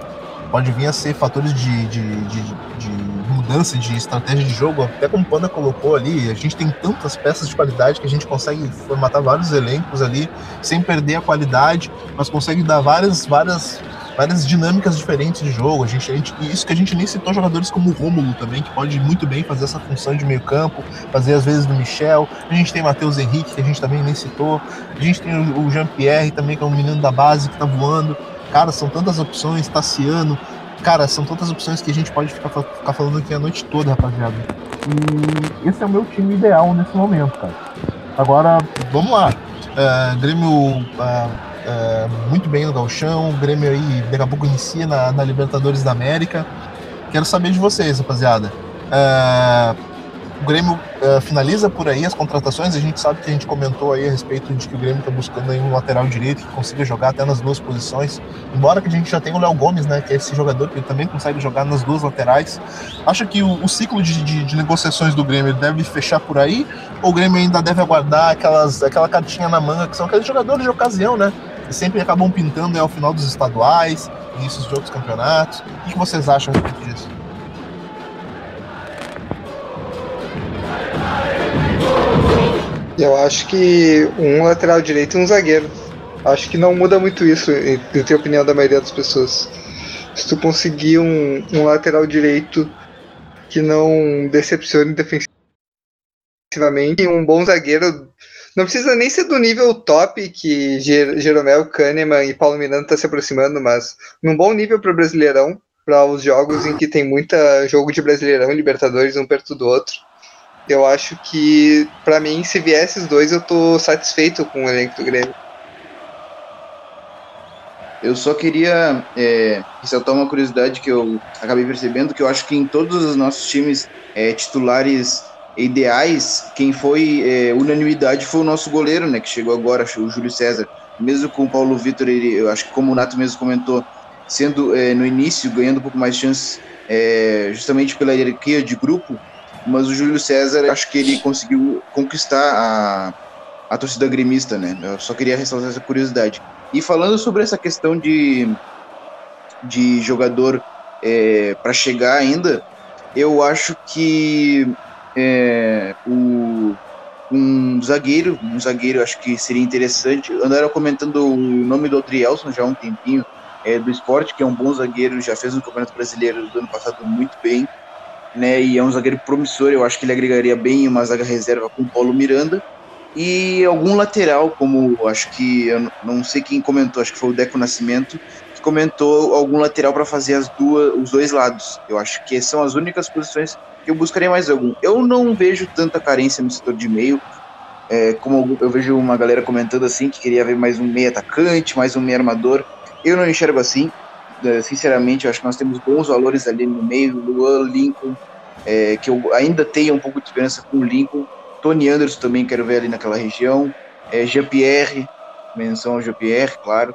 Pode vir a ser fatores de, de, de, de mudança de estratégia de jogo, até como o Panda colocou ali, a gente tem tantas peças de qualidade que a gente consegue formatar vários elencos ali sem perder a qualidade, mas consegue dar várias, várias várias dinâmicas diferentes de jogo. A gente, a gente, isso que a gente nem citou jogadores como o Rômulo também, que pode muito bem fazer essa função de meio campo, fazer às vezes do Michel. A gente tem Matheus Henrique, que a gente também nem citou. A gente tem o, Jean-Pierre também, que é um menino da base que tá voando. Cara, são tantas opções, Tassiano. Cara, são tantas opções que a gente pode ficar, ficar falando aqui a noite toda, rapaziada. E esse é o meu time ideal nesse momento, cara. Agora, vamos lá. Uh, Grêmio uh, é, muito bem no Galchão. O Grêmio aí daqui a pouco inicia na, na Libertadores da América. Quero saber de vocês, rapaziada. É, o Grêmio uh, finaliza por aí as contratações. A gente sabe que a gente comentou aí a respeito de que o Grêmio está buscando aí um lateral direito que consiga jogar até nas duas posições. Embora que a gente já tenha o Léo Gomes, né, que é esse jogador que também consegue jogar nas duas laterais. Acha que o, o ciclo de, de, de, negociações do Grêmio deve fechar por aí? Ou o Grêmio ainda deve aguardar aquelas, aquela cartinha na manga que são aqueles jogadores de ocasião, né? Que sempre acabam pintando ao final dos estaduais, início de outros campeonatos. O que vocês acham a disso? Eu acho que um lateral direito e um zagueiro. Acho que não muda muito isso, em ter opinião da maioria das pessoas. Se tu conseguir um, um lateral direito que não decepcione defensivamente, um bom zagueiro, não precisa nem ser do nível top que Jeromel, Kahneman e Paulo Miranda estão tá se aproximando, mas num bom nível para o Brasileirão, para os jogos em que tem muita jogo de Brasileirão e Libertadores um perto do outro eu acho que, para mim, se vier esses dois, eu tô satisfeito com o elenco do Grêmio. Eu só queria é, ressaltar uma curiosidade que eu acabei percebendo, que eu acho que em todos os nossos times é, titulares ideais, quem foi é, unanimidade foi o nosso goleiro, né, que chegou agora, o Júlio César. Mesmo com o Paulo Vitor, ele, eu acho que como o Nato mesmo comentou, sendo é, no início, ganhando um pouco mais de chances, é, justamente pela hierarquia de grupo, mas o Júlio César, acho que ele conseguiu conquistar a, a torcida gremista, né? Eu só queria ressaltar essa curiosidade. E falando sobre essa questão de, de jogador é, para chegar ainda, eu acho que é, o, um zagueiro, um zagueiro acho que seria interessante. Andaram comentando o nome do Adrielson já há um tempinho, é, do esporte, que é um bom zagueiro, já fez no Campeonato Brasileiro do ano passado muito bem, né? E é um zagueiro promissor, eu acho que ele agregaria bem uma zaga reserva com o Paulo Miranda. E algum lateral, como acho que, eu não sei quem comentou, acho que foi o Deco Nascimento, que comentou algum lateral para fazer as duas, os dois lados. Eu acho que são as únicas posições eu buscaria mais algum. Eu não vejo tanta carência no setor de meio, é, como eu vejo uma galera comentando assim, que queria ver mais um meio atacante, mais um meio armador. Eu não enxergo assim. É, sinceramente, eu acho que nós temos bons valores ali no meio, Luan, Lincoln, é, que eu ainda tenho um pouco de esperança com o Lincoln. Tony Anderson também quero ver ali naquela região. É, Jean-Pierre, menção ao Jean-Pierre, claro.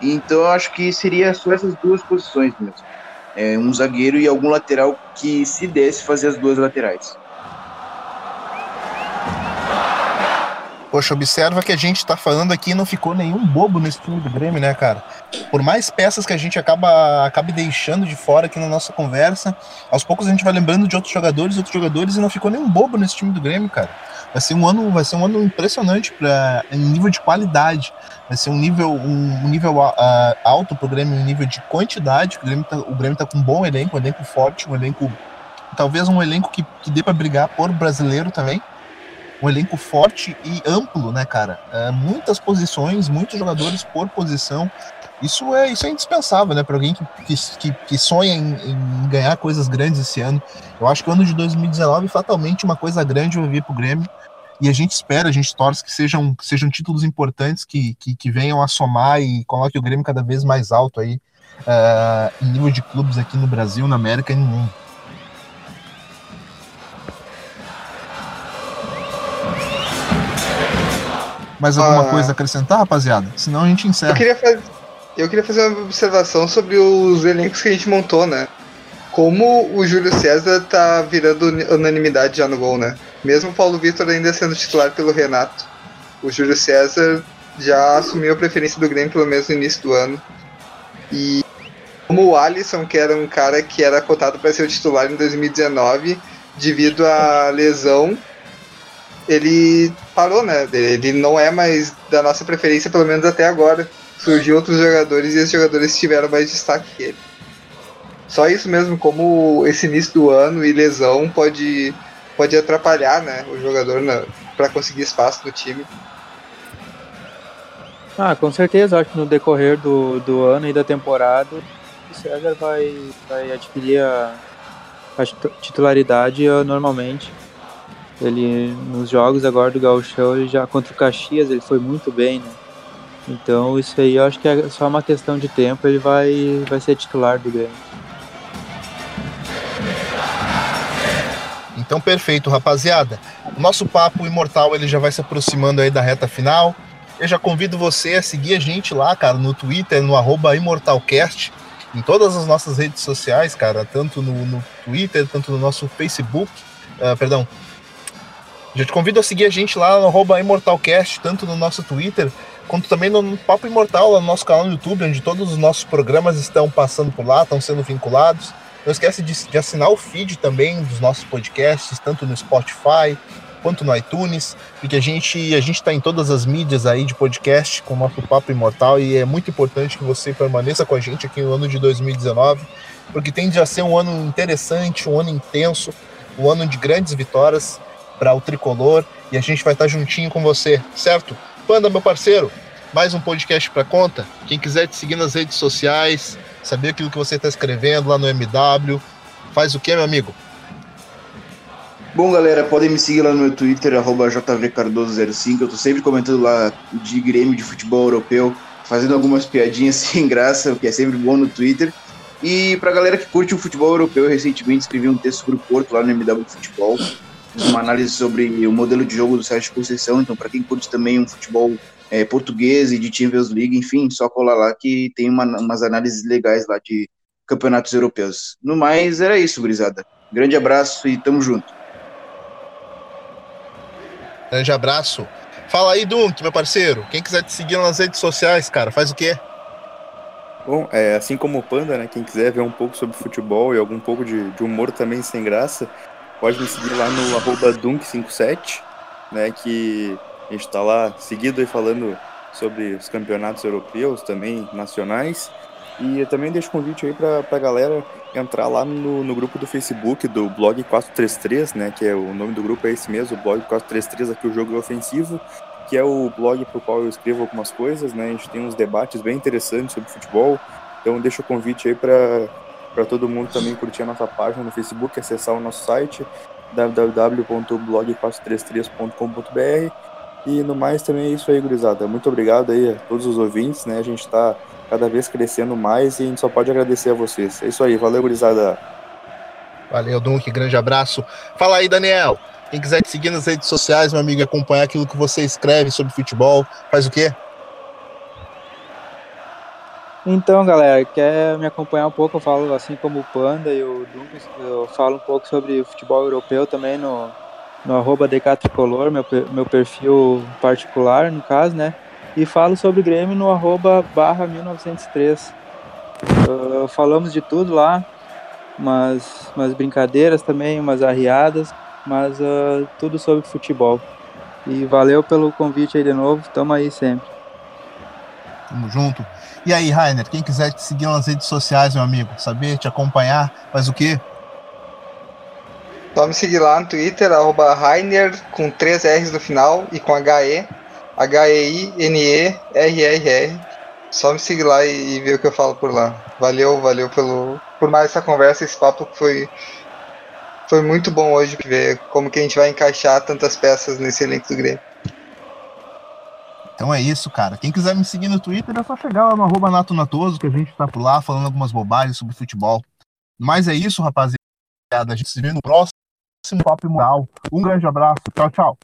Então eu acho que seria só essas duas posições mesmo. É, um zagueiro e algum lateral que se desse fazer as duas laterais. Poxa, observa que a gente tá falando aqui não ficou nenhum bobo nesse time do Grêmio, né, cara? Por mais peças que a gente acaba acabe deixando de fora aqui na nossa conversa, aos poucos a gente vai lembrando de outros jogadores, outros jogadores e não ficou nenhum bobo nesse time do Grêmio, cara. Vai ser um ano, vai ser um ano impressionante para em nível de qualidade. Vai ser um nível um, um nível uh, alto pro Grêmio em nível de quantidade. O Grêmio tá, o Grêmio tá com um bom elenco, um elenco forte, um elenco talvez um elenco que, que dê para brigar por brasileiro também um elenco forte e amplo, né, cara? É, muitas posições, muitos jogadores por posição. Isso é, isso é indispensável, né, para alguém que, que, que sonha em, em, ganhar coisas grandes esse ano. Eu acho que o ano de 2019, fatalmente, uma coisa grande vai vir pro Grêmio. E a gente espera, a gente torce que sejam, que sejam títulos importantes que, que, que venham a somar e coloque o Grêmio cada vez mais alto aí uh, em nível de clubes aqui no Brasil, na América e no mundo. Mais alguma ah, coisa a acrescentar, rapaziada? Senão a gente encerra. Eu queria, fazer, eu queria fazer uma observação sobre os elencos que a gente montou, né? Como o Júlio César tá virando unanimidade já no gol, né? Mesmo Paulo Vitor ainda sendo titular pelo Renato, o Júlio César já assumiu a preferência do Grêmio pelo menos no início do ano. E como o Alisson, que era um cara que era cotado para ser o titular em 2019, devido à lesão, ele parou, né? Ele não é mais da nossa preferência, pelo menos até agora. Surgiu outros jogadores e esses jogadores tiveram mais destaque que ele. Só isso mesmo, como esse início do ano e lesão pode, pode atrapalhar né, o jogador para conseguir espaço no time. Ah, com certeza, acho que no decorrer do, do ano e da temporada o César vai, vai adquirir a, a titularidade uh, normalmente. Ele nos jogos agora do Gauchão, ele já contra o Caxias, ele foi muito bem, né? Então isso aí eu acho que é só uma questão de tempo, ele vai, vai ser titular do Grêmio. Então perfeito, rapaziada. O nosso papo imortal ele já vai se aproximando aí da reta final. Eu já convido você a seguir a gente lá, cara, no Twitter, no imortalcast, em todas as nossas redes sociais, cara, tanto no, no Twitter, tanto no nosso Facebook, uh, perdão, já te convido a seguir a gente lá no ImortalCast, tanto no nosso Twitter, quanto também no Papo Imortal, no nosso canal no YouTube, onde todos os nossos programas estão passando por lá, estão sendo vinculados. Não esquece de, de assinar o feed também dos nossos podcasts, tanto no Spotify quanto no iTunes, porque a gente a gente está em todas as mídias aí de podcast com o nosso Papo Imortal e é muito importante que você permaneça com a gente aqui no ano de 2019, porque tende a ser um ano interessante, um ano intenso, um ano de grandes vitórias para o tricolor e a gente vai estar juntinho com você, certo? Panda, meu parceiro, mais um podcast para conta. Quem quiser te seguir nas redes sociais, saber aquilo que você está escrevendo lá no MW, faz o que, meu amigo? Bom, galera, podem me seguir lá no meu Twitter, jvcardoso05. Eu tô sempre comentando lá de Grêmio de futebol europeu, fazendo algumas piadinhas [laughs] sem graça, o que é sempre bom no Twitter. E pra galera que curte o futebol europeu, eu recentemente escrevi um texto pro Porto lá no MW Futebol uma análise sobre o modelo de jogo do Sérgio Conceição. Então, para quem curte também um futebol é, português e de Champions League, enfim, só colar lá que tem uma, umas análises legais lá de campeonatos europeus. No mais, era isso, gurizada. Grande abraço e tamo junto. Grande abraço. Fala aí, Dunk, meu parceiro. Quem quiser te seguir nas redes sociais, cara, faz o quê? Bom, é, assim como o Panda, né? Quem quiser ver um pouco sobre futebol e algum pouco de, de humor também sem graça, pode me seguir lá no arroba Dunk57, né? Que a gente tá lá seguido e falando sobre os campeonatos europeus, também nacionais. E eu também deixo convite aí pra, pra galera entrar lá no, no grupo do Facebook do Blog 433, né? Que é o nome do grupo é esse mesmo, o Blog 433, aqui o jogo é ofensivo que é o blog para o qual eu escrevo algumas coisas, né? A gente tem uns debates bem interessantes sobre futebol. Então deixa o convite aí para todo mundo também curtir a nossa página no Facebook, acessar o nosso site www.blog433.com.br e no mais também é isso aí, gurizada. Muito obrigado aí a todos os ouvintes, né? A gente está cada vez crescendo mais e a gente só pode agradecer a vocês. É isso aí, valeu, gurizada. Valeu, Dunk, grande abraço. Fala aí, Daniel. Quem quiser te seguir nas redes sociais, meu amigo, acompanhar aquilo que você escreve sobre futebol, faz o quê? Então, galera, quer me acompanhar um pouco? Eu falo assim como o Panda e o Duncan, eu falo um pouco sobre futebol europeu também no, no arroba Tricolor, meu, meu perfil particular, no caso, né? E falo sobre Grêmio no arroba barra 1903. Uh, falamos de tudo lá, umas, umas brincadeiras também, umas arriadas mas uh, tudo sobre futebol. E valeu pelo convite aí de novo, tamo aí sempre. Tamo junto. E aí, Rainer, quem quiser te seguir nas redes sociais, meu amigo, saber, te acompanhar, faz o quê? Só me seguir lá no Twitter, arroba Rainer, com três R's no final e com H-E, H-E-I-N-E-R-R-R. Só me seguir lá e, e ver o que eu falo por lá. Valeu, valeu pelo, por mais essa conversa, esse papo que foi foi muito bom hoje ver como que a gente vai encaixar tantas peças nesse elenco do Grêmio. Então é isso, cara. Quem quiser me seguir no Twitter é só chegar lá no arroba Nato Natoso, que a gente tá por lá falando algumas bobagens sobre futebol. Mas é isso, rapaziada. A gente se vê no próximo Papo Moral. Um grande abraço. Tchau, tchau.